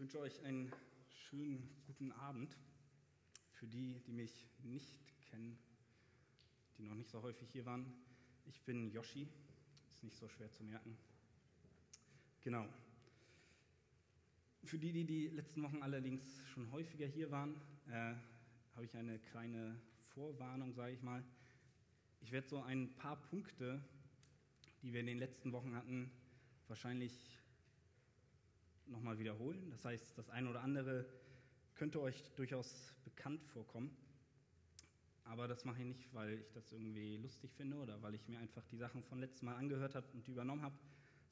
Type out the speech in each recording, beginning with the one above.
wünsche euch einen schönen guten Abend. Für die, die mich nicht kennen, die noch nicht so häufig hier waren, ich bin Yoshi, ist nicht so schwer zu merken. Genau. Für die, die die letzten Wochen allerdings schon häufiger hier waren, äh, habe ich eine kleine Vorwarnung, sage ich mal. Ich werde so ein paar Punkte, die wir in den letzten Wochen hatten, wahrscheinlich nochmal wiederholen. Das heißt, das eine oder andere könnte euch durchaus bekannt vorkommen. Aber das mache ich nicht, weil ich das irgendwie lustig finde oder weil ich mir einfach die Sachen von letztem Mal angehört habe und die übernommen habe,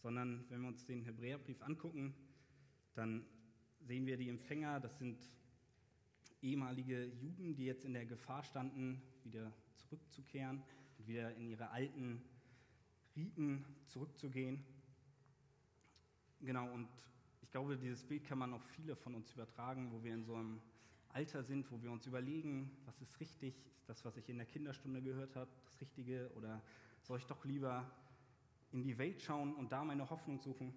sondern wenn wir uns den Hebräerbrief angucken, dann sehen wir die Empfänger, das sind ehemalige Juden, die jetzt in der Gefahr standen, wieder zurückzukehren und wieder in ihre alten Riten zurückzugehen. Genau, und ich glaube, dieses Bild kann man auf viele von uns übertragen, wo wir in so einem Alter sind, wo wir uns überlegen, was ist richtig, ist das, was ich in der Kinderstunde gehört habe, das Richtige? Oder soll ich doch lieber in die Welt schauen und da meine Hoffnung suchen?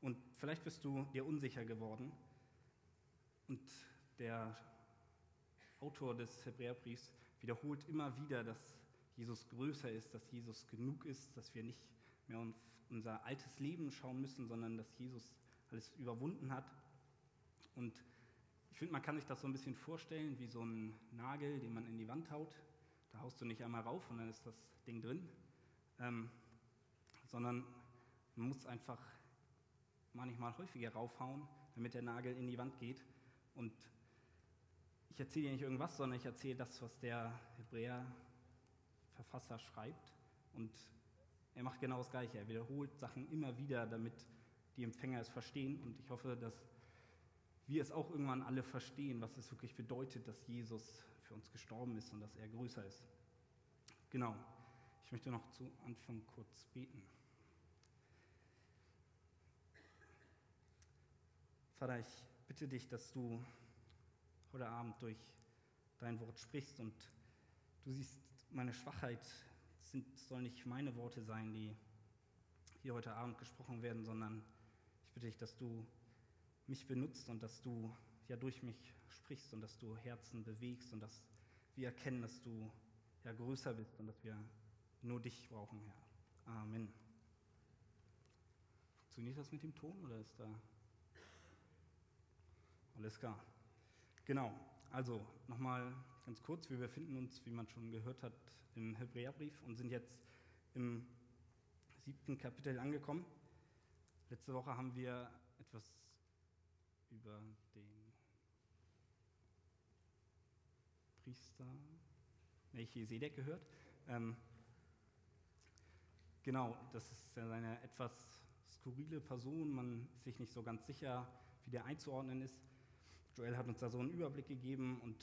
Und vielleicht bist du dir unsicher geworden. Und der Autor des Hebräerbriefs wiederholt immer wieder, dass Jesus größer ist, dass Jesus genug ist, dass wir nicht mehr unser altes Leben schauen müssen, sondern dass Jesus alles überwunden hat. Und ich finde, man kann sich das so ein bisschen vorstellen wie so ein Nagel, den man in die Wand haut. Da haust du nicht einmal rauf und dann ist das Ding drin, ähm, sondern man muss einfach manchmal häufiger raufhauen, damit der Nagel in die Wand geht. Und ich erzähle hier nicht irgendwas, sondern ich erzähle das, was der Hebräer-Verfasser schreibt. Und er macht genau das Gleiche. Er wiederholt Sachen immer wieder, damit die Empfänger es verstehen. Und ich hoffe, dass wir es auch irgendwann alle verstehen, was es wirklich bedeutet, dass Jesus für uns gestorben ist und dass er größer ist. Genau. Ich möchte noch zu Anfang kurz beten. Vater, ich bitte dich, dass du heute Abend durch dein Wort sprichst und du siehst meine Schwachheit, sind, sollen nicht meine Worte sein, die hier heute Abend gesprochen werden, sondern ich bitte dich, dass du mich benutzt und dass du ja durch mich sprichst und dass du Herzen bewegst und dass wir erkennen, dass du ja größer bist und dass wir nur dich brauchen, Herr. Amen. Funktioniert das mit dem Ton oder ist da alles klar? Genau, also nochmal ganz kurz, wir befinden uns, wie man schon gehört hat, im Hebräerbrief und sind jetzt im siebten Kapitel angekommen. Letzte Woche haben wir etwas über den Priester Melchisedek gehört. Ähm, genau, das ist ja eine etwas skurrile Person, man ist sich nicht so ganz sicher, wie der einzuordnen ist. Joel hat uns da so einen Überblick gegeben und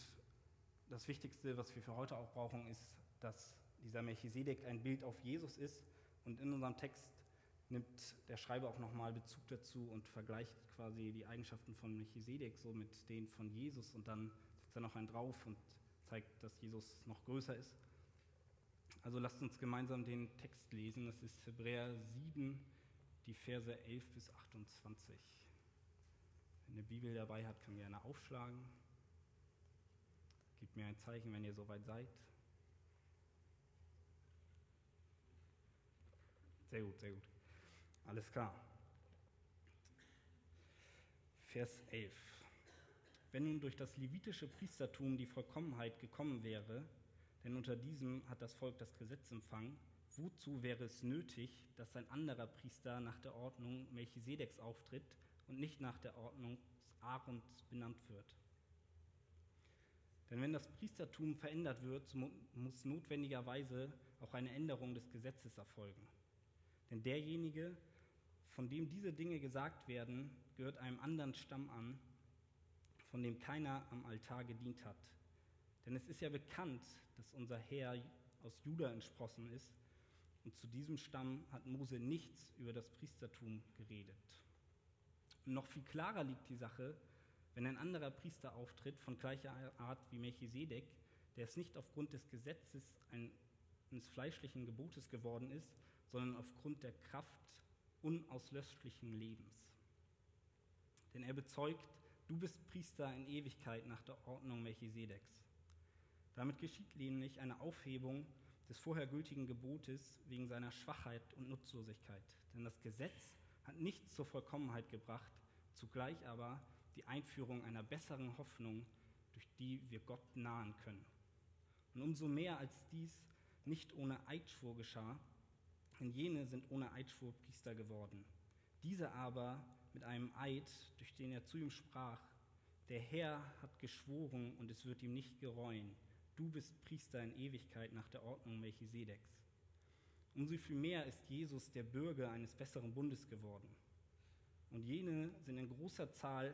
das Wichtigste, was wir für heute auch brauchen, ist, dass dieser Melchisedek ein Bild auf Jesus ist und in unserem Text nimmt der Schreiber auch nochmal Bezug dazu und vergleicht quasi die Eigenschaften von Melchisedek so mit denen von Jesus und dann setzt er noch einen drauf und zeigt, dass Jesus noch größer ist. Also lasst uns gemeinsam den Text lesen. Das ist Hebräer 7, die Verse 11 bis 28. Wenn ihr Bibel dabei habt, kann gerne aufschlagen. Gebt mir ein Zeichen, wenn ihr soweit seid. Sehr gut, sehr gut. Alles klar. Vers 11. Wenn nun durch das levitische Priestertum die Vollkommenheit gekommen wäre, denn unter diesem hat das Volk das Gesetz empfangen, wozu wäre es nötig, dass ein anderer Priester nach der Ordnung Melchisedeks auftritt, und nicht nach der Ordnung Aarons benannt wird. Denn wenn das Priestertum verändert wird, muss notwendigerweise auch eine Änderung des Gesetzes erfolgen. Denn derjenige, von dem diese Dinge gesagt werden, gehört einem anderen Stamm an, von dem keiner am Altar gedient hat. Denn es ist ja bekannt, dass unser Herr aus Juda entsprossen ist, und zu diesem Stamm hat Mose nichts über das Priestertum geredet. Und noch viel klarer liegt die Sache, wenn ein anderer Priester auftritt von gleicher Art wie Melchisedek, der es nicht aufgrund des Gesetzes eines fleischlichen Gebotes geworden ist, sondern aufgrund der Kraft unauslöschlichen Lebens. denn er bezeugt, du bist Priester in Ewigkeit nach der Ordnung Melchisedeks. Damit geschieht nämlich eine Aufhebung des vorher gültigen Gebotes wegen seiner Schwachheit und Nutzlosigkeit. Denn das Gesetz hat nichts zur Vollkommenheit gebracht, zugleich aber die Einführung einer besseren Hoffnung, durch die wir Gott nahen können. Und umso mehr als dies nicht ohne Eidschwur geschah, denn jene sind ohne Eidschwur Priester geworden. Diese aber mit einem Eid, durch den er zu ihm sprach, der Herr hat geschworen und es wird ihm nicht gereuen. Du bist Priester in Ewigkeit nach der Ordnung Melchisedeks. Umso viel mehr ist Jesus der Bürger eines besseren Bundes geworden. Und jene sind in großer Zahl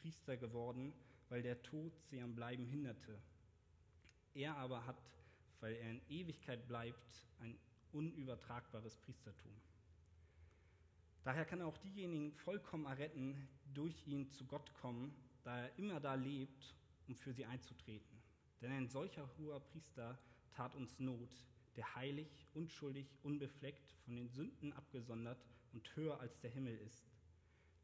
Priester geworden, weil der Tod sie am Bleiben hinderte. Er aber hat, weil er in Ewigkeit bleibt, ein unübertragbares Priestertum. Daher kann er auch diejenigen vollkommen erretten, durch ihn zu Gott kommen, da er immer da lebt, um für sie einzutreten. Denn ein solcher hoher Priester tat uns Not, der heilig, unschuldig, unbefleckt, von den Sünden abgesondert und höher als der Himmel ist,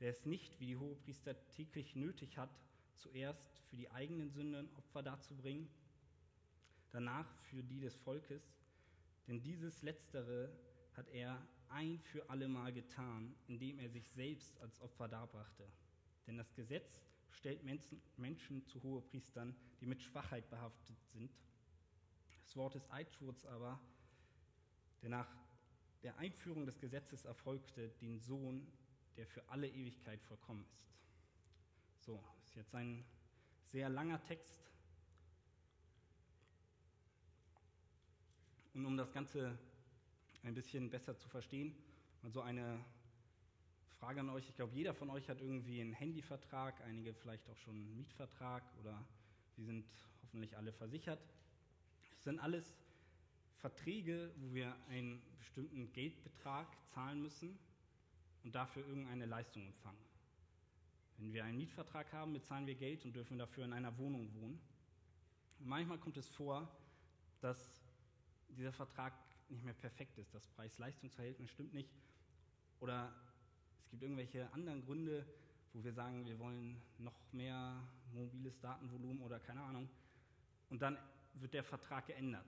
der es nicht, wie die Hohepriester täglich nötig hat, zuerst für die eigenen Sünden Opfer darzubringen, danach für die des Volkes, denn dieses Letztere hat er ein für allemal getan, indem er sich selbst als Opfer darbrachte. Denn das Gesetz stellt Menschen zu Hohepriestern, die mit Schwachheit behaftet sind. Das Wort des Eidschwurs aber, der nach der Einführung des Gesetzes erfolgte, den Sohn, der für alle Ewigkeit vollkommen ist. So, ist jetzt ein sehr langer Text. Und um das Ganze ein bisschen besser zu verstehen, mal so eine Frage an euch. Ich glaube, jeder von euch hat irgendwie einen Handyvertrag, einige vielleicht auch schon einen Mietvertrag oder wir sind hoffentlich alle versichert. Das sind alles Verträge, wo wir einen bestimmten Geldbetrag zahlen müssen und dafür irgendeine Leistung empfangen. Wenn wir einen Mietvertrag haben, bezahlen wir Geld und dürfen dafür in einer Wohnung wohnen. Und manchmal kommt es vor, dass dieser Vertrag nicht mehr perfekt ist. Das Preis-Leistungs-Verhältnis stimmt nicht. Oder es gibt irgendwelche anderen Gründe, wo wir sagen, wir wollen noch mehr mobiles Datenvolumen oder keine Ahnung. Und dann wird der Vertrag geändert.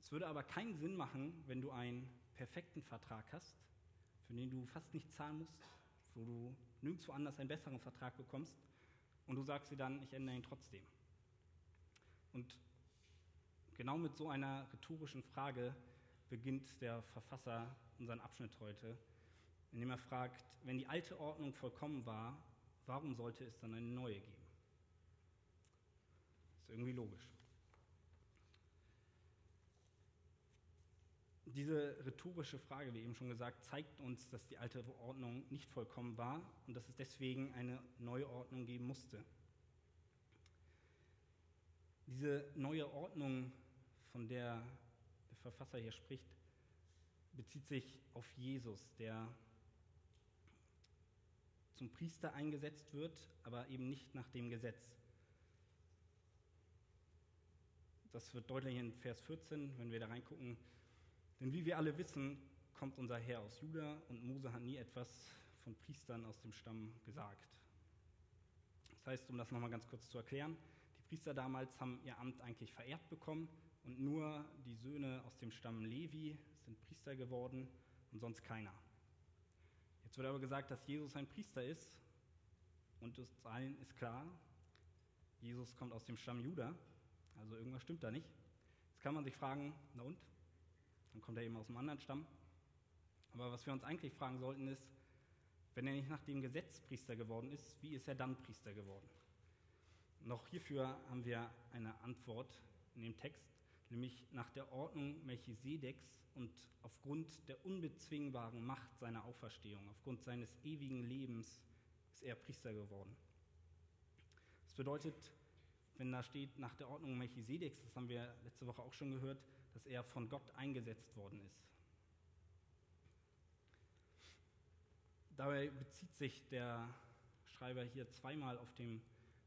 Es würde aber keinen Sinn machen, wenn du einen perfekten Vertrag hast, für den du fast nicht zahlen musst, wo du nirgendwo anders einen besseren Vertrag bekommst und du sagst dir dann, ich ändere ihn trotzdem. Und genau mit so einer rhetorischen Frage beginnt der Verfasser unseren Abschnitt heute, indem er fragt, wenn die alte Ordnung vollkommen war, warum sollte es dann eine neue geben? Ist irgendwie logisch. Diese rhetorische Frage, wie eben schon gesagt, zeigt uns, dass die alte Ordnung nicht vollkommen war und dass es deswegen eine neue Ordnung geben musste. Diese neue Ordnung, von der der Verfasser hier spricht, bezieht sich auf Jesus, der zum Priester eingesetzt wird, aber eben nicht nach dem Gesetz. Das wird deutlich in Vers 14, wenn wir da reingucken. Denn wie wir alle wissen, kommt unser Herr aus Juda und Mose hat nie etwas von Priestern aus dem Stamm gesagt. Das heißt, um das nochmal ganz kurz zu erklären, die Priester damals haben ihr Amt eigentlich vererbt bekommen und nur die Söhne aus dem Stamm Levi sind Priester geworden und sonst keiner. Jetzt wird aber gesagt, dass Jesus ein Priester ist und uns allen ist klar, Jesus kommt aus dem Stamm Juda, also irgendwas stimmt da nicht. Jetzt kann man sich fragen, na und? Dann kommt er eben aus einem anderen Stamm. Aber was wir uns eigentlich fragen sollten ist, wenn er nicht nach dem Gesetz Priester geworden ist, wie ist er dann Priester geworden? Noch hierfür haben wir eine Antwort in dem Text, nämlich nach der Ordnung Melchisedeks und aufgrund der unbezwingbaren Macht seiner Auferstehung, aufgrund seines ewigen Lebens ist er Priester geworden. Das bedeutet, wenn da steht nach der Ordnung Melchisedeks, das haben wir letzte Woche auch schon gehört, dass er von Gott eingesetzt worden ist. Dabei bezieht sich der Schreiber hier zweimal auf den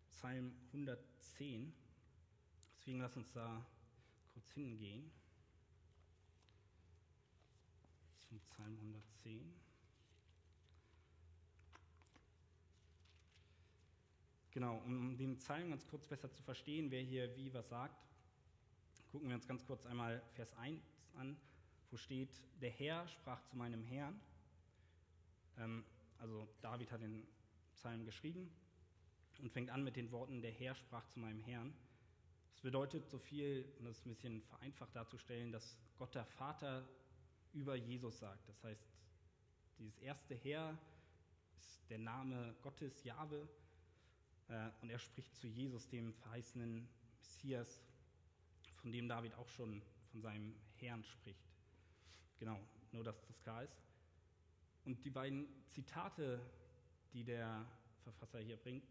Psalm 110. Deswegen lass uns da kurz hingehen. Zum Psalm 110. Genau, um den Psalm ganz kurz besser zu verstehen, wer hier wie was sagt, gucken wir uns ganz kurz einmal Vers 1 an, wo steht, der Herr sprach zu meinem Herrn. Ähm, also David hat den Psalm geschrieben und fängt an mit den Worten, der Herr sprach zu meinem Herrn. Das bedeutet so viel, um das ein bisschen vereinfacht darzustellen, dass Gott der Vater über Jesus sagt. Das heißt, dieses erste Herr ist der Name Gottes, Jahwe, äh, und er spricht zu Jesus, dem verheißenen Messias, von dem David auch schon von seinem Herrn spricht. Genau, nur dass das klar ist. Und die beiden Zitate, die der Verfasser hier bringt,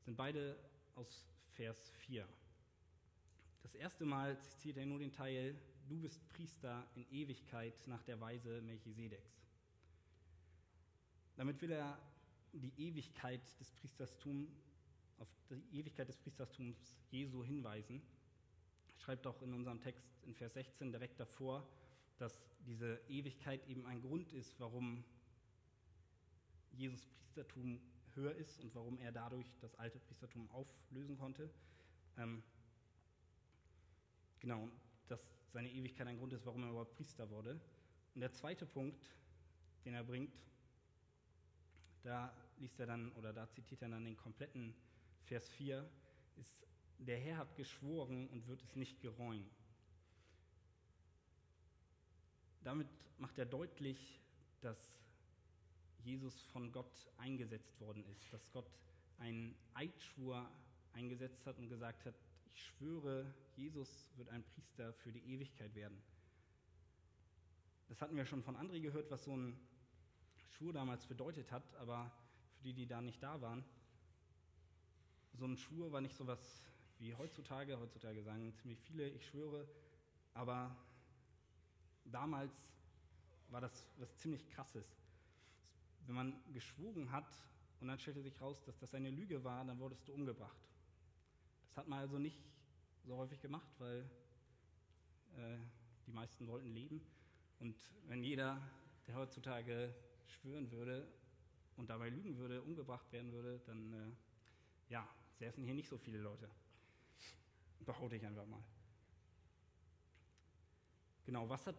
sind beide aus Vers 4. Das erste Mal zitiert er nur den Teil, du bist Priester in Ewigkeit nach der Weise Melchisedeks. Damit will er die Ewigkeit des Priestertums, auf die Ewigkeit des Priestertums Jesu hinweisen. Schreibt auch in unserem Text in Vers 16 direkt davor, dass diese Ewigkeit eben ein Grund ist, warum Jesus Priestertum höher ist und warum er dadurch das alte Priestertum auflösen konnte. Ähm, genau, dass seine Ewigkeit ein Grund ist, warum er überhaupt Priester wurde. Und der zweite Punkt, den er bringt, da liest er dann oder da zitiert er dann den kompletten Vers 4, ist, der Herr hat geschworen und wird es nicht gereuen. Damit macht er deutlich, dass Jesus von Gott eingesetzt worden ist, dass Gott einen Eidschwur eingesetzt hat und gesagt hat, ich schwöre, Jesus wird ein Priester für die Ewigkeit werden. Das hatten wir schon von André gehört, was so ein Schwur damals bedeutet hat, aber für die, die da nicht da waren, so ein Schwur war nicht so was wie heutzutage. Heutzutage sagen ziemlich viele, ich schwöre, aber damals war das was ziemlich Krasses. Wenn man geschworen hat und dann stellte sich raus, dass das eine Lüge war, dann wurdest du umgebracht. Das hat man also nicht so häufig gemacht, weil äh, die meisten wollten leben. Und wenn jeder, der heutzutage schwören würde und dabei lügen würde, umgebracht werden würde, dann äh, ja, säßen hier nicht so viele Leute. Behaupte ich einfach mal. Genau, was hat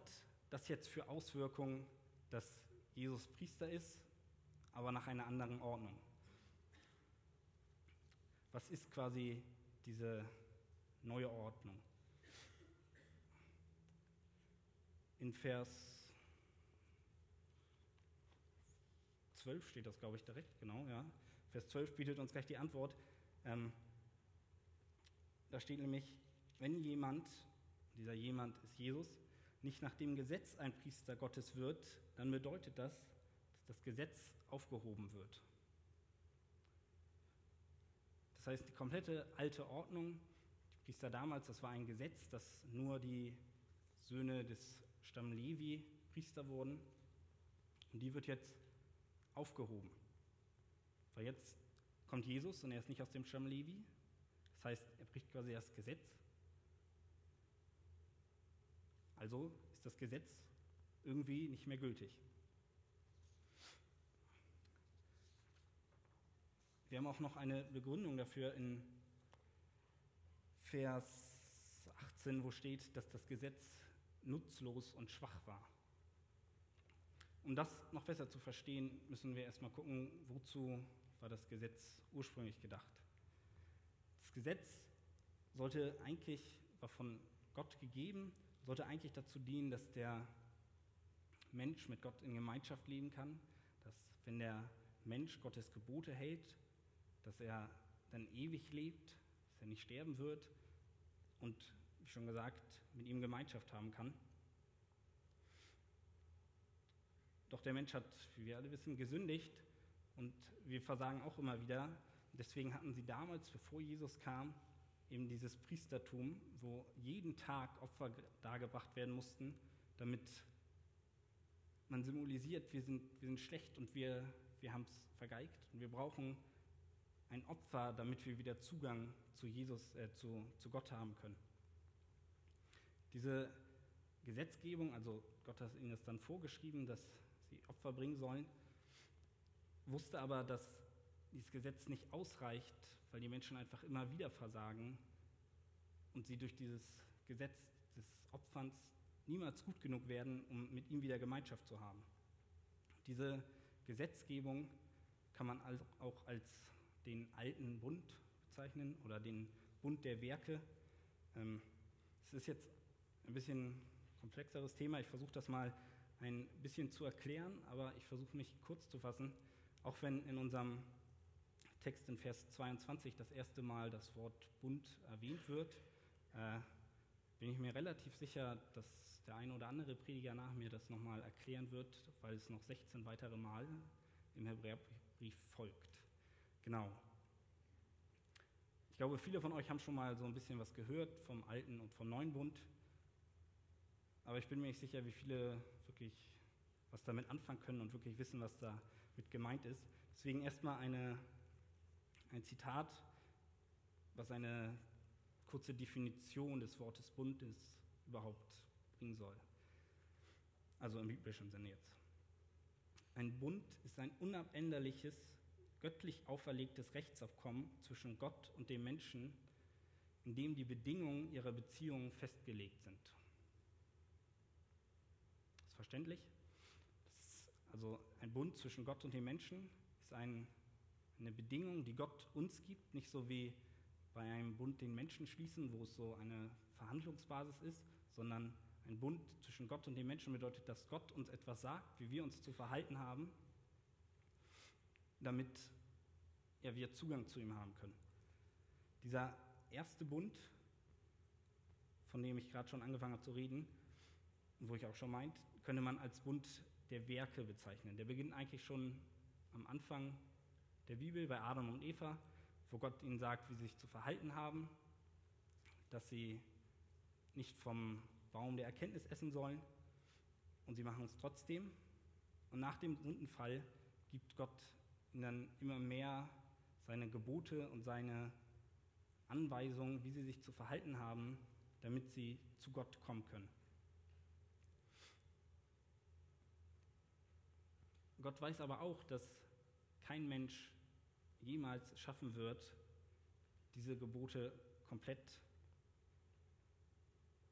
das jetzt für Auswirkungen, dass Jesus Priester ist, aber nach einer anderen Ordnung? Was ist quasi diese neue Ordnung? In Vers 12 steht das, glaube ich, direkt, genau, ja. Vers 12 bietet uns gleich die Antwort. Ähm, da steht nämlich, wenn jemand, dieser jemand ist Jesus, nicht nach dem Gesetz ein Priester Gottes wird, dann bedeutet das, dass das Gesetz aufgehoben wird. Das heißt, die komplette alte Ordnung, die Priester damals, das war ein Gesetz, dass nur die Söhne des Stamm Levi Priester wurden. Und die wird jetzt aufgehoben. Weil jetzt kommt Jesus und er ist nicht aus dem Stamm Levi. Das heißt, er bricht quasi das Gesetz. Also ist das Gesetz irgendwie nicht mehr gültig. Wir haben auch noch eine Begründung dafür in Vers 18, wo steht, dass das Gesetz nutzlos und schwach war. Um das noch besser zu verstehen, müssen wir erstmal gucken, wozu war das Gesetz ursprünglich gedacht. Gesetz sollte eigentlich, war von Gott gegeben, sollte eigentlich dazu dienen, dass der Mensch mit Gott in Gemeinschaft leben kann, dass wenn der Mensch Gottes Gebote hält, dass er dann ewig lebt, dass er nicht sterben wird und, wie schon gesagt, mit ihm Gemeinschaft haben kann. Doch der Mensch hat, wie wir alle wissen, gesündigt und wir versagen auch immer wieder. Deswegen hatten sie damals, bevor Jesus kam, eben dieses Priestertum, wo jeden Tag Opfer dargebracht werden mussten, damit man symbolisiert, wir sind, wir sind schlecht und wir, wir haben es vergeigt. Und wir brauchen ein Opfer, damit wir wieder Zugang zu Jesus, äh, zu, zu Gott haben können. Diese Gesetzgebung, also Gott hat ihnen das dann vorgeschrieben, dass sie Opfer bringen sollen, wusste aber, dass dieses Gesetz nicht ausreicht, weil die Menschen einfach immer wieder versagen und sie durch dieses Gesetz des Opferns niemals gut genug werden, um mit ihm wieder Gemeinschaft zu haben. Diese Gesetzgebung kann man auch als den alten Bund bezeichnen oder den Bund der Werke. Ähm, es ist jetzt ein bisschen komplexeres Thema. Ich versuche das mal ein bisschen zu erklären, aber ich versuche mich kurz zu fassen, auch wenn in unserem Text in Vers 22 das erste Mal das Wort Bund erwähnt wird, äh, bin ich mir relativ sicher, dass der eine oder andere Prediger nach mir das nochmal erklären wird, weil es noch 16 weitere Mal im Hebräerbrief folgt. Genau. Ich glaube, viele von euch haben schon mal so ein bisschen was gehört vom alten und vom neuen Bund. Aber ich bin mir nicht sicher, wie viele wirklich was damit anfangen können und wirklich wissen, was damit gemeint ist. Deswegen erstmal eine, ein Zitat, was eine kurze Definition des Wortes Bund ist, überhaupt bringen soll. Also im biblischen Sinne jetzt. Ein Bund ist ein unabänderliches, göttlich auferlegtes Rechtsabkommen zwischen Gott und dem Menschen, in dem die Bedingungen ihrer Beziehungen festgelegt sind. Ist verständlich? Ist also ein Bund zwischen Gott und dem Menschen ist ein, eine Bedingung, die Gott uns gibt, nicht so wie bei einem Bund den Menschen schließen, wo es so eine Verhandlungsbasis ist, sondern ein Bund zwischen Gott und den Menschen bedeutet, dass Gott uns etwas sagt, wie wir uns zu verhalten haben, damit ja, wir Zugang zu ihm haben können. Dieser erste Bund, von dem ich gerade schon angefangen habe zu reden, wo ich auch schon meint, könnte man als Bund der Werke bezeichnen. Der beginnt eigentlich schon am Anfang der Bibel bei Adam und Eva, wo Gott ihnen sagt, wie sie sich zu verhalten haben, dass sie nicht vom Baum der Erkenntnis essen sollen. Und sie machen es trotzdem. Und nach dem Sündenfall gibt Gott ihnen dann immer mehr seine Gebote und seine Anweisungen, wie sie sich zu verhalten haben, damit sie zu Gott kommen können. Gott weiß aber auch, dass kein Mensch jemals schaffen wird, diese Gebote komplett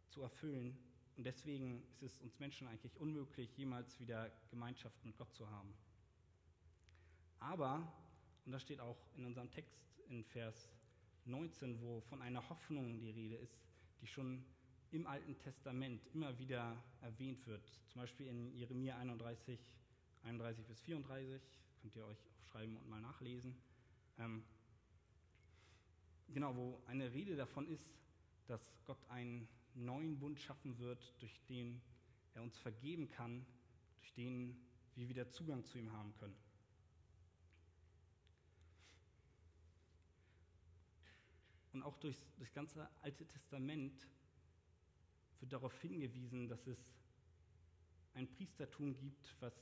zu erfüllen. Und deswegen ist es uns Menschen eigentlich unmöglich, jemals wieder Gemeinschaft mit Gott zu haben. Aber, und das steht auch in unserem Text in Vers 19, wo von einer Hoffnung die Rede ist, die schon im Alten Testament immer wieder erwähnt wird. Zum Beispiel in Jeremia 31, 31 bis 34, könnt ihr euch aufschreiben und mal nachlesen. Ähm, genau, wo eine Rede davon ist, dass Gott einen neuen Bund schaffen wird, durch den er uns vergeben kann, durch den wir wieder Zugang zu ihm haben können. Und auch durch das ganze Alte Testament wird darauf hingewiesen, dass es ein Priestertum gibt, was,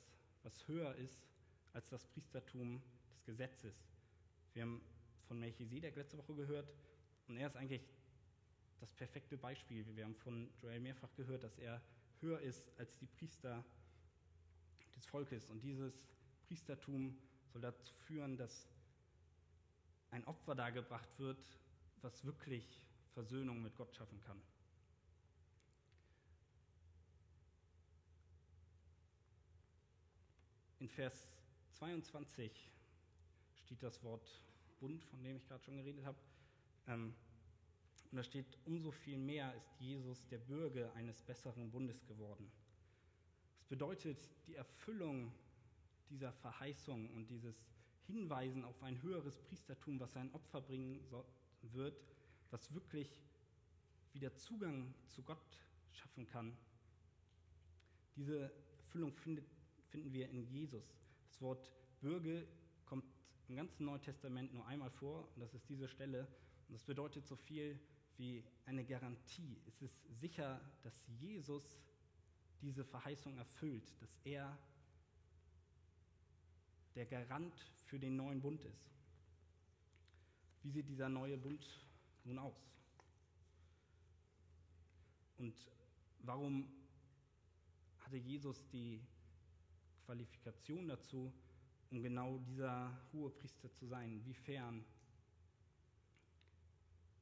was höher ist als das Priestertum des Gesetzes. Wir haben von Melchisedek letzte Woche gehört und er ist eigentlich das perfekte Beispiel. Wir haben von Joel mehrfach gehört, dass er höher ist als die Priester des Volkes. Und dieses Priestertum soll dazu führen, dass ein Opfer dargebracht wird, was wirklich Versöhnung mit Gott schaffen kann. In Vers 22 steht das Wort Bund, von dem ich gerade schon geredet habe. Ähm, und da steht, umso viel mehr ist Jesus der Bürger eines besseren Bundes geworden. Das bedeutet, die Erfüllung dieser Verheißung und dieses Hinweisen auf ein höheres Priestertum, was sein Opfer bringen wird, was wirklich wieder Zugang zu Gott schaffen kann. Diese Erfüllung findet, finden wir in Jesus. Das Wort Bürger im ganzen Neuen Testament nur einmal vor, und das ist diese Stelle. Und das bedeutet so viel wie eine Garantie. Es ist sicher, dass Jesus diese Verheißung erfüllt, dass er der Garant für den neuen Bund ist. Wie sieht dieser neue Bund nun aus? Und warum hatte Jesus die Qualifikation dazu, um genau dieser hohe Priester zu sein? Inwiefern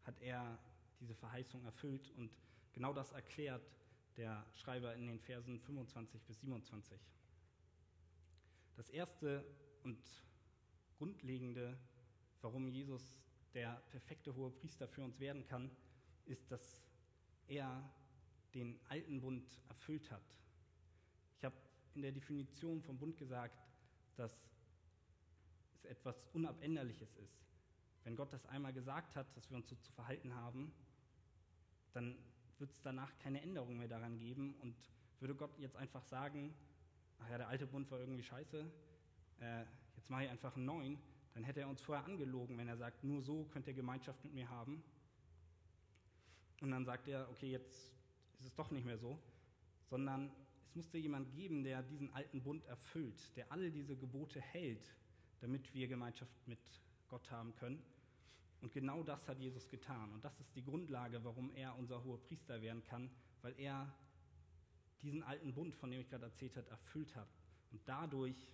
hat er diese Verheißung erfüllt? Und genau das erklärt der Schreiber in den Versen 25 bis 27. Das erste und grundlegende, warum Jesus der perfekte hohe Priester für uns werden kann, ist, dass er den alten Bund erfüllt hat. Ich habe in der Definition vom Bund gesagt, dass es etwas Unabänderliches ist. Wenn Gott das einmal gesagt hat, dass wir uns so zu verhalten haben, dann wird es danach keine Änderung mehr daran geben. Und würde Gott jetzt einfach sagen, ach ja, der alte Bund war irgendwie scheiße, äh, jetzt mache ich einfach einen neuen, dann hätte er uns vorher angelogen, wenn er sagt, nur so könnt ihr Gemeinschaft mit mir haben. Und dann sagt er, okay, jetzt ist es doch nicht mehr so, sondern es musste jemand geben, der diesen alten Bund erfüllt, der alle diese Gebote hält, damit wir Gemeinschaft mit Gott haben können. Und genau das hat Jesus getan. Und das ist die Grundlage, warum er unser hoher Priester werden kann, weil er diesen alten Bund, von dem ich gerade erzählt habe, erfüllt hat. Und dadurch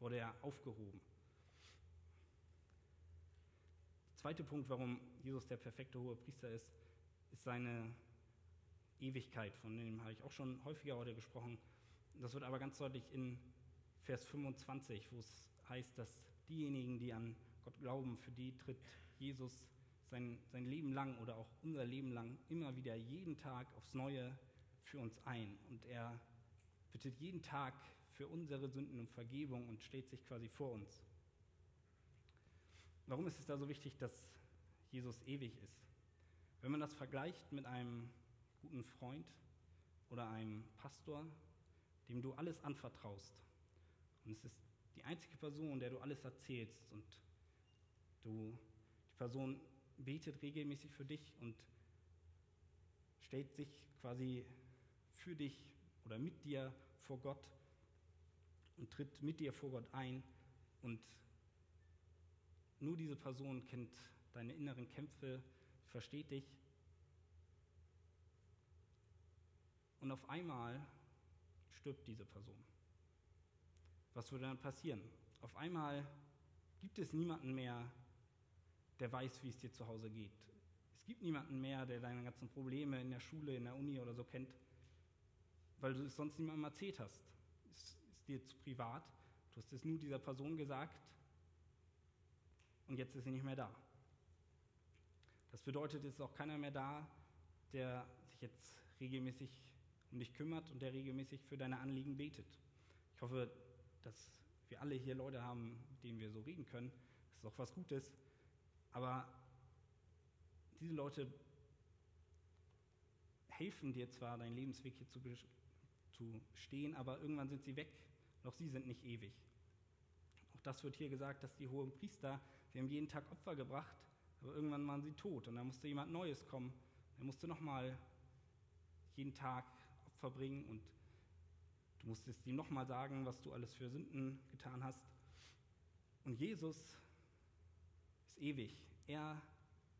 wurde er aufgehoben. Der zweite Punkt, warum Jesus der perfekte hohe Priester ist, ist seine Ewigkeit, von dem habe ich auch schon häufiger heute gesprochen. Das wird aber ganz deutlich in Vers 25, wo es heißt, dass diejenigen, die an Gott glauben, für die tritt Jesus sein, sein Leben lang oder auch unser Leben lang immer wieder jeden Tag aufs Neue für uns ein. Und er bittet jeden Tag für unsere Sünden um Vergebung und steht sich quasi vor uns. Warum ist es da so wichtig, dass Jesus ewig ist? Wenn man das vergleicht mit einem guten Freund oder einem Pastor, dem du alles anvertraust, und es ist die einzige Person, der du alles erzählst und du, die Person betet regelmäßig für dich und stellt sich quasi für dich oder mit dir vor Gott und tritt mit dir vor Gott ein und nur diese Person kennt deine inneren Kämpfe, versteht dich. Und auf einmal stirbt diese Person. Was würde dann passieren? Auf einmal gibt es niemanden mehr, der weiß, wie es dir zu Hause geht. Es gibt niemanden mehr, der deine ganzen Probleme in der Schule, in der Uni oder so kennt, weil du es sonst niemandem erzählt hast dir zu privat, du hast es nur dieser Person gesagt und jetzt ist sie nicht mehr da. Das bedeutet, es ist auch keiner mehr da, der sich jetzt regelmäßig um dich kümmert und der regelmäßig für deine Anliegen betet. Ich hoffe, dass wir alle hier Leute haben, mit denen wir so reden können. Das ist auch was Gutes. Aber diese Leute helfen dir zwar, deinen Lebensweg hier zu, zu stehen, aber irgendwann sind sie weg doch sie sind nicht ewig. Auch das wird hier gesagt, dass die hohen Priester, sie haben jeden Tag Opfer gebracht, aber irgendwann waren sie tot und da musste jemand Neues kommen. Er musste nochmal jeden Tag Opfer bringen und du musstest ihm nochmal sagen, was du alles für Sünden getan hast. Und Jesus ist ewig. Er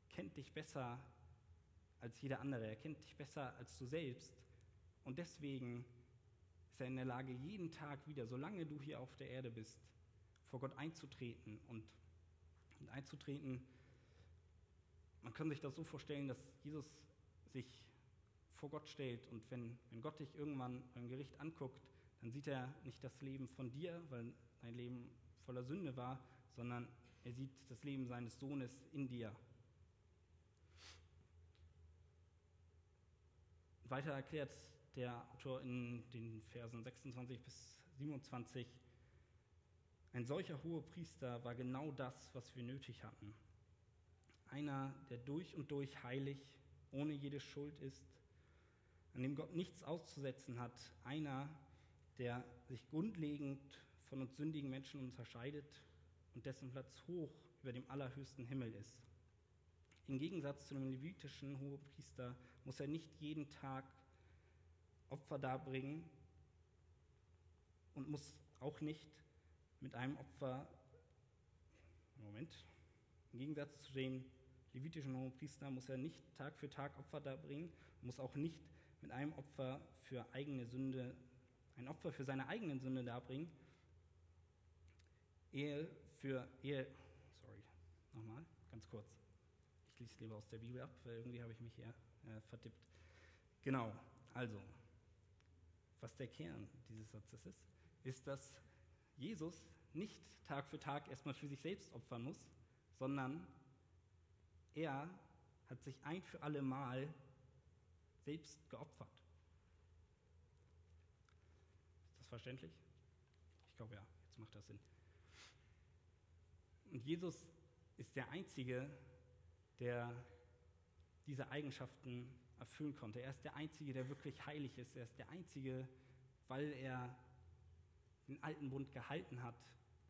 kennt dich besser als jeder andere. Er kennt dich besser als du selbst. Und deswegen ist er in der Lage, jeden Tag wieder, solange du hier auf der Erde bist, vor Gott einzutreten und, und einzutreten. Man kann sich das so vorstellen, dass Jesus sich vor Gott stellt und wenn, wenn Gott dich irgendwann beim Gericht anguckt, dann sieht er nicht das Leben von dir, weil dein Leben voller Sünde war, sondern er sieht das Leben seines Sohnes in dir. Weiter erklärt der Autor in den Versen 26 bis 27, ein solcher hoher Priester war genau das, was wir nötig hatten. Einer, der durch und durch heilig, ohne jede Schuld ist, an dem Gott nichts auszusetzen hat. Einer, der sich grundlegend von uns sündigen Menschen unterscheidet und dessen Platz hoch über dem allerhöchsten Himmel ist. Im Gegensatz zu dem levitischen Hohepriester muss er nicht jeden Tag Opfer darbringen und muss auch nicht mit einem Opfer, Moment, im Gegensatz zu dem levitischen Hohepriester muss er nicht Tag für Tag Opfer darbringen, muss auch nicht mit einem Opfer für eigene Sünde, ein Opfer für seine eigenen Sünde darbringen, Ehe für Ehe. Sorry, nochmal, ganz kurz. Ich lese lieber aus der Bibel ab, weil irgendwie habe ich mich hier äh, vertippt. Genau, also, was der Kern dieses Satzes ist, ist, dass Jesus nicht Tag für Tag erstmal für sich selbst opfern muss, sondern er hat sich ein für alle Mal selbst geopfert. Ist das verständlich? Ich glaube ja, jetzt macht das Sinn. Und Jesus ist der Einzige, der diese Eigenschaften erfüllen konnte. Er ist der Einzige, der wirklich heilig ist. Er ist der Einzige, weil er den alten Bund gehalten hat,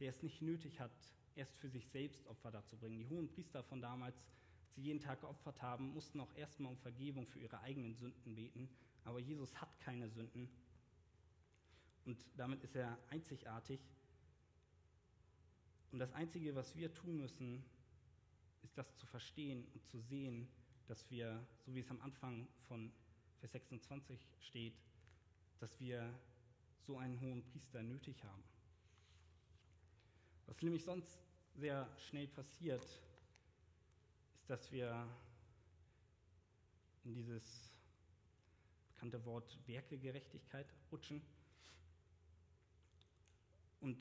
der es nicht nötig hat, erst für sich selbst Opfer darzubringen. Die hohen Priester von damals, als sie jeden Tag geopfert haben, mussten auch erstmal um Vergebung für ihre eigenen Sünden beten. Aber Jesus hat keine Sünden. Und damit ist er einzigartig. Und das Einzige, was wir tun müssen, ist das zu verstehen und zu sehen, dass wir, so wie es am Anfang von Vers 26 steht, dass wir so einen hohen Priester nötig haben. Was nämlich sonst sehr schnell passiert, ist, dass wir in dieses bekannte Wort Werkegerechtigkeit rutschen. Und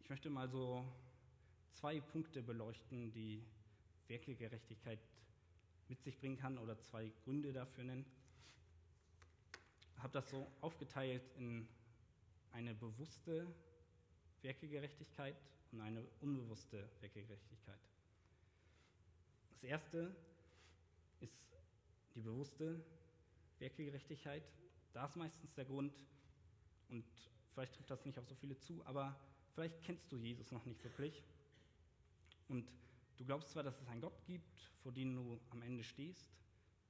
ich möchte mal so zwei Punkte beleuchten, die Werkegerechtigkeit mit sich bringen kann oder zwei Gründe dafür nennen. Ich habe das so aufgeteilt in eine bewusste Werkegerechtigkeit und eine unbewusste Werkegerechtigkeit. Das erste ist die bewusste Werkegerechtigkeit. Da ist meistens der Grund, und vielleicht trifft das nicht auf so viele zu, aber vielleicht kennst du Jesus noch nicht wirklich. Und du glaubst zwar, dass es einen Gott gibt, vor dem du am Ende stehst,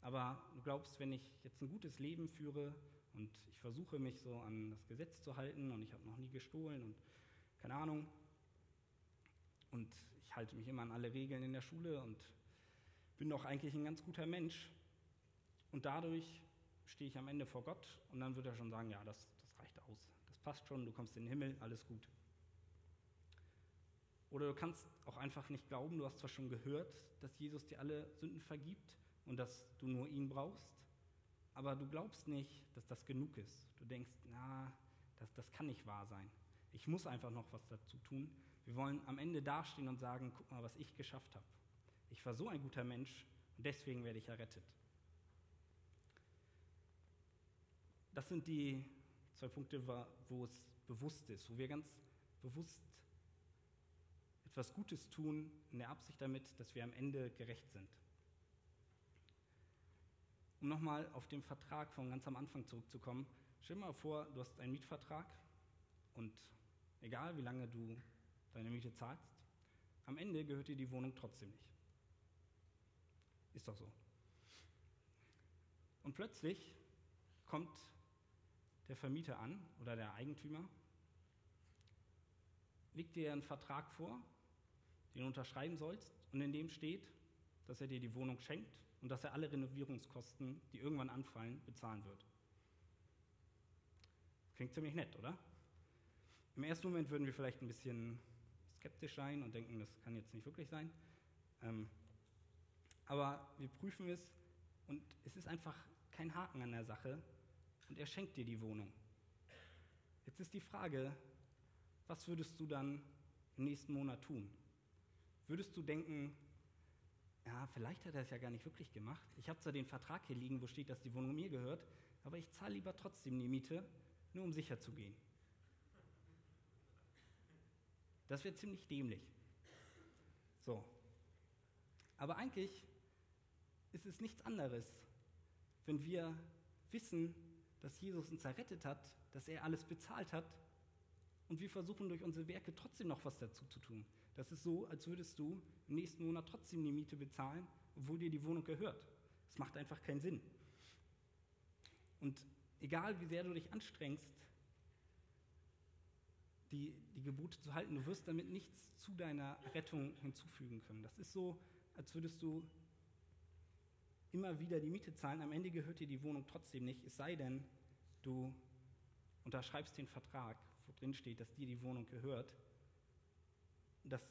aber du glaubst, wenn ich jetzt ein gutes Leben führe und ich versuche mich so an das Gesetz zu halten und ich habe noch nie gestohlen und keine Ahnung und ich halte mich immer an alle Regeln in der Schule und bin doch eigentlich ein ganz guter Mensch und dadurch stehe ich am Ende vor Gott und dann wird er schon sagen, ja, das, das reicht aus, passt schon, du kommst in den Himmel, alles gut. Oder du kannst auch einfach nicht glauben, du hast zwar schon gehört, dass Jesus dir alle Sünden vergibt und dass du nur ihn brauchst, aber du glaubst nicht, dass das genug ist. Du denkst, na, das, das kann nicht wahr sein. Ich muss einfach noch was dazu tun. Wir wollen am Ende dastehen und sagen, guck mal, was ich geschafft habe. Ich war so ein guter Mensch und deswegen werde ich errettet. Das sind die zwei Punkte, wo es bewusst ist, wo wir ganz bewusst etwas Gutes tun in der Absicht damit, dass wir am Ende gerecht sind. Um nochmal auf den Vertrag von ganz am Anfang zurückzukommen, stell dir mal vor, du hast einen Mietvertrag und egal wie lange du deine Miete zahlst, am Ende gehört dir die Wohnung trotzdem nicht. Ist doch so. Und plötzlich kommt der Vermieter an oder der Eigentümer, legt dir einen Vertrag vor, den du unterschreiben sollst und in dem steht, dass er dir die Wohnung schenkt und dass er alle Renovierungskosten, die irgendwann anfallen, bezahlen wird. Klingt ziemlich nett, oder? Im ersten Moment würden wir vielleicht ein bisschen skeptisch sein und denken, das kann jetzt nicht wirklich sein. Ähm, aber wir prüfen es und es ist einfach kein Haken an der Sache und er schenkt dir die Wohnung. Jetzt ist die Frage, was würdest du dann im nächsten Monat tun? würdest du denken, ja, vielleicht hat er es ja gar nicht wirklich gemacht. Ich habe zwar den Vertrag hier liegen, wo steht, dass die Wohnung mir gehört, aber ich zahle lieber trotzdem die Miete, nur um sicher zu gehen. Das wäre ziemlich dämlich. So. Aber eigentlich ist es nichts anderes, wenn wir wissen, dass Jesus uns errettet hat, dass er alles bezahlt hat und wir versuchen durch unsere Werke trotzdem noch was dazu zu tun. Das ist so, als würdest du im nächsten Monat trotzdem die Miete bezahlen, obwohl dir die Wohnung gehört. Das macht einfach keinen Sinn. Und egal wie sehr du dich anstrengst, die, die Gebote zu halten, du wirst damit nichts zu deiner Rettung hinzufügen können. Das ist so, als würdest du immer wieder die Miete zahlen. Am Ende gehört dir die Wohnung trotzdem nicht, es sei denn, du unterschreibst den Vertrag, wo drin steht, dass dir die Wohnung gehört das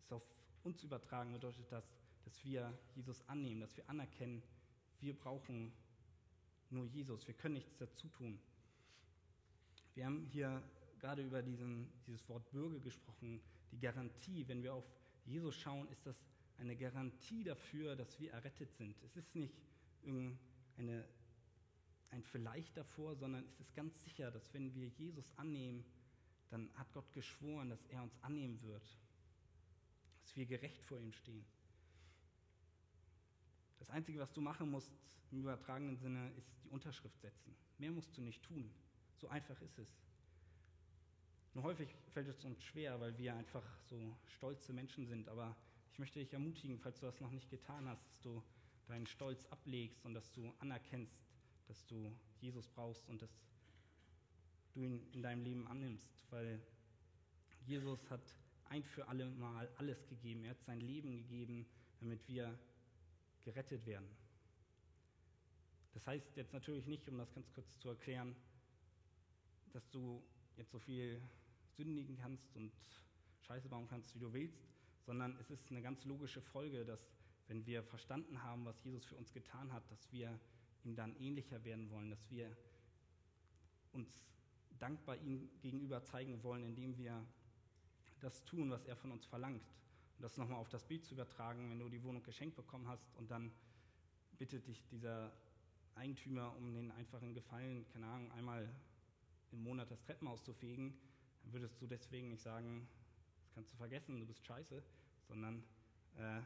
ist auf uns übertragen, bedeutet das, dass wir Jesus annehmen, dass wir anerkennen, wir brauchen nur Jesus, wir können nichts dazu tun. Wir haben hier gerade über diesen, dieses Wort Bürger gesprochen, die Garantie, wenn wir auf Jesus schauen, ist das eine Garantie dafür, dass wir errettet sind. Es ist nicht eine, ein Vielleicht davor, sondern es ist ganz sicher, dass wenn wir Jesus annehmen, dann hat Gott geschworen, dass er uns annehmen wird, dass wir gerecht vor ihm stehen. Das Einzige, was du machen musst im übertragenen Sinne, ist die Unterschrift setzen. Mehr musst du nicht tun. So einfach ist es. Nur häufig fällt es uns schwer, weil wir einfach so stolze Menschen sind. Aber ich möchte dich ermutigen, falls du das noch nicht getan hast, dass du deinen Stolz ablegst und dass du anerkennst, dass du Jesus brauchst und dass du ihn in deinem Leben annimmst, weil Jesus hat ein für alle Mal alles gegeben. Er hat sein Leben gegeben, damit wir gerettet werden. Das heißt jetzt natürlich nicht, um das ganz kurz zu erklären, dass du jetzt so viel sündigen kannst und Scheiße bauen kannst, wie du willst, sondern es ist eine ganz logische Folge, dass wenn wir verstanden haben, was Jesus für uns getan hat, dass wir ihm dann ähnlicher werden wollen, dass wir uns dankbar ihm gegenüber zeigen wollen, indem wir das tun, was er von uns verlangt. Und das nochmal auf das Bild zu übertragen, wenn du die Wohnung geschenkt bekommen hast und dann bittet dich dieser Eigentümer um den einfachen Gefallen, keine Ahnung, einmal im Monat das Treppenhaus zu fegen, dann würdest du deswegen nicht sagen, das kannst du vergessen, du bist scheiße, sondern äh,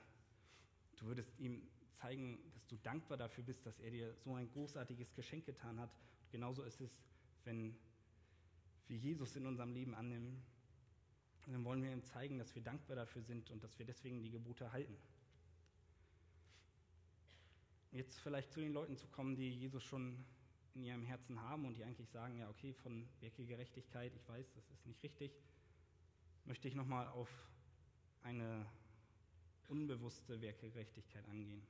du würdest ihm zeigen, dass du dankbar dafür bist, dass er dir so ein großartiges Geschenk getan hat. Und genauso ist es, wenn wir Jesus in unserem Leben annehmen, dann wollen wir ihm zeigen, dass wir dankbar dafür sind und dass wir deswegen die Gebote halten. Jetzt vielleicht zu den Leuten zu kommen, die Jesus schon in ihrem Herzen haben und die eigentlich sagen, ja, okay, von Gerechtigkeit, ich weiß, das ist nicht richtig, möchte ich nochmal auf eine unbewusste Werkegerechtigkeit angehen.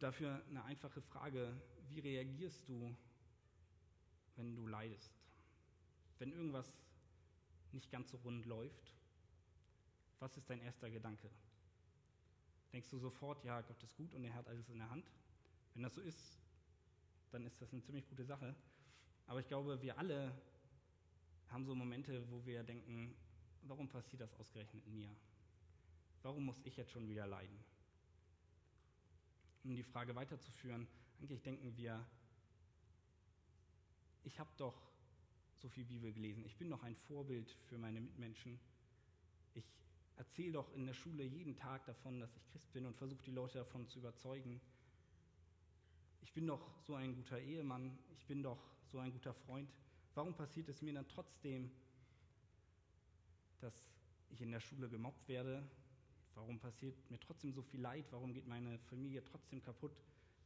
Und dafür eine einfache Frage, wie reagierst du, wenn du leidest? Wenn irgendwas nicht ganz so rund läuft, was ist dein erster Gedanke? Denkst du sofort, ja, Gott ist gut und er hat alles in der Hand? Wenn das so ist, dann ist das eine ziemlich gute Sache. Aber ich glaube, wir alle haben so Momente, wo wir denken, warum passiert das ausgerechnet mir? Warum muss ich jetzt schon wieder leiden? Um die Frage weiterzuführen, eigentlich denken wir, ich habe doch so viel Bibel gelesen, ich bin doch ein Vorbild für meine Mitmenschen, ich erzähle doch in der Schule jeden Tag davon, dass ich Christ bin und versuche die Leute davon zu überzeugen. Ich bin doch so ein guter Ehemann, ich bin doch so ein guter Freund. Warum passiert es mir dann trotzdem, dass ich in der Schule gemobbt werde? Warum passiert mir trotzdem so viel Leid? Warum geht meine Familie trotzdem kaputt?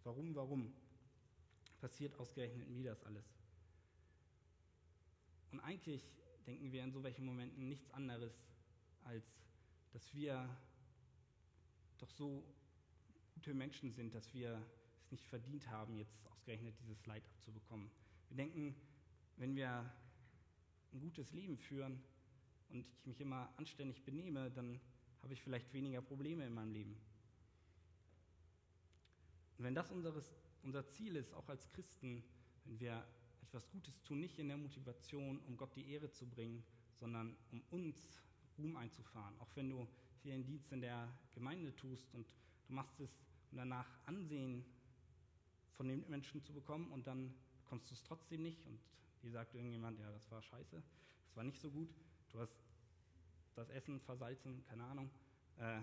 Warum, warum passiert ausgerechnet mir das alles? Und eigentlich denken wir in so welchen Momenten nichts anderes, als dass wir doch so gute Menschen sind, dass wir es nicht verdient haben, jetzt ausgerechnet dieses Leid abzubekommen. Wir denken, wenn wir ein gutes Leben führen und ich mich immer anständig benehme, dann habe ich vielleicht weniger Probleme in meinem Leben. Und wenn das unseres, unser Ziel ist, auch als Christen, wenn wir etwas Gutes tun, nicht in der Motivation, um Gott die Ehre zu bringen, sondern um uns Ruhm einzufahren. Auch wenn du hier einen Dienst in der Gemeinde tust und du machst es, um danach Ansehen von den Menschen zu bekommen und dann bekommst du es trotzdem nicht und wie sagt irgendjemand, ja, das war scheiße, das war nicht so gut, du hast das Essen versalzen, keine Ahnung, äh,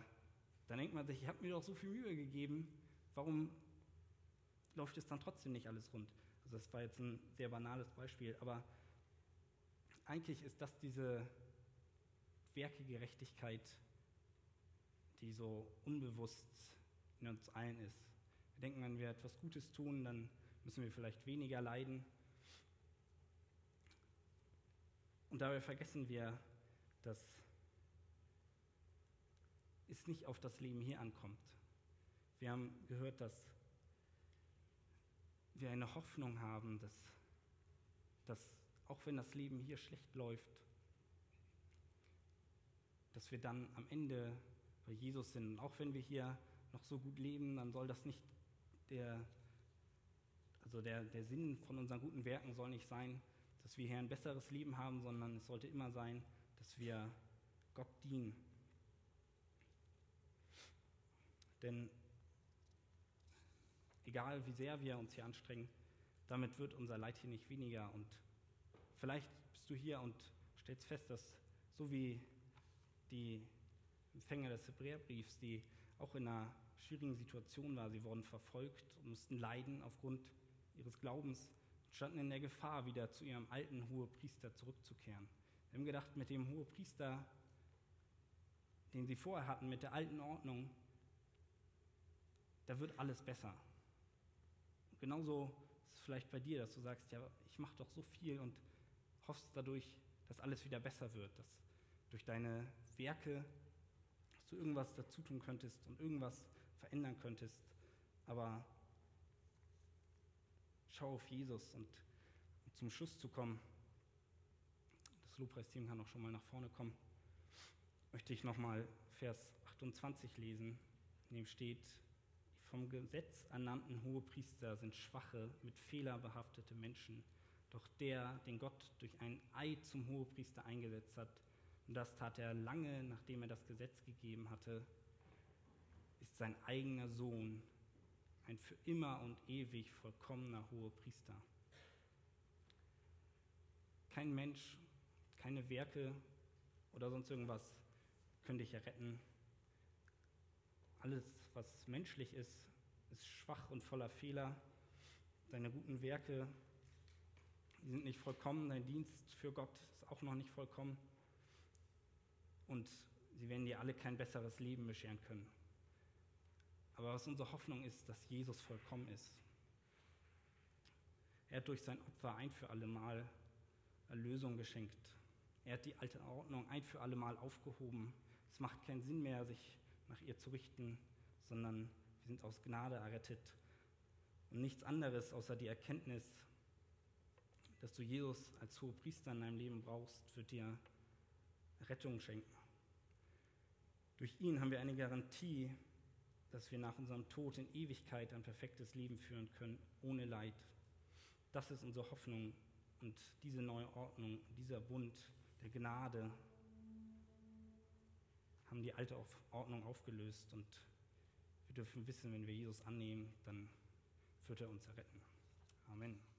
dann denkt man sich, ich habe mir doch so viel Mühe gegeben, warum läuft es dann trotzdem nicht alles rund? Also das war jetzt ein sehr banales Beispiel, aber eigentlich ist das diese Werkegerechtigkeit, die so unbewusst in uns allen ist. Wir denken, wenn wir etwas Gutes tun, dann müssen wir vielleicht weniger leiden. Und dabei vergessen wir, dass es nicht auf das Leben hier ankommt. Wir haben gehört, dass wir eine Hoffnung haben, dass, dass auch wenn das Leben hier schlecht läuft, dass wir dann am Ende bei Jesus sind. Und auch wenn wir hier noch so gut leben, dann soll das nicht der, also der, der Sinn von unseren guten Werken soll nicht sein, dass wir hier ein besseres Leben haben, sondern es sollte immer sein, dass wir Gott dienen. Denn egal wie sehr wir uns hier anstrengen, damit wird unser Leid hier nicht weniger. Und vielleicht bist du hier und stellst fest, dass so wie die Empfänger des Hebräerbriefs, die auch in einer schwierigen Situation waren, sie wurden verfolgt und mussten leiden aufgrund ihres Glaubens, standen in der Gefahr, wieder zu ihrem alten Hohepriester zurückzukehren. Wir haben gedacht, mit dem Hohepriester, den sie vorher hatten, mit der alten Ordnung, da wird alles besser. Und genauso ist es vielleicht bei dir, dass du sagst, ja, ich mache doch so viel und hoffst dadurch, dass alles wieder besser wird, dass durch deine Werke, dass du irgendwas dazu tun könntest und irgendwas verändern könntest. Aber schau auf Jesus und um zum Schluss zu kommen, das Lobpreisteam kann auch schon mal nach vorne kommen, möchte ich nochmal Vers 28 lesen, in dem steht, vom Gesetz ernannten Hohepriester sind schwache, mit Fehler behaftete Menschen. Doch der, den Gott durch ein Eid zum Hohepriester eingesetzt hat, und das tat er lange, nachdem er das Gesetz gegeben hatte, ist sein eigener Sohn, ein für immer und ewig vollkommener Hohepriester. Kein Mensch, keine Werke oder sonst irgendwas können dich erretten. Alles, was menschlich ist, ist schwach und voller Fehler. Deine guten Werke sind nicht vollkommen, dein Dienst für Gott ist auch noch nicht vollkommen. Und sie werden dir alle kein besseres Leben bescheren können. Aber was unsere Hoffnung ist, dass Jesus vollkommen ist. Er hat durch sein Opfer ein für alle Mal Erlösung geschenkt. Er hat die alte Ordnung ein für alle Mal aufgehoben. Es macht keinen Sinn mehr, sich nach ihr zu richten, sondern wir sind aus Gnade errettet. Und nichts anderes außer die Erkenntnis, dass du Jesus als hohe Priester in deinem Leben brauchst, wird dir Rettung schenken. Durch ihn haben wir eine Garantie, dass wir nach unserem Tod in Ewigkeit ein perfektes Leben führen können, ohne Leid. Das ist unsere Hoffnung und diese neue Ordnung, dieser Bund der Gnade haben die alte Ordnung aufgelöst und wir dürfen wissen, wenn wir Jesus annehmen, dann wird er uns erretten. Amen.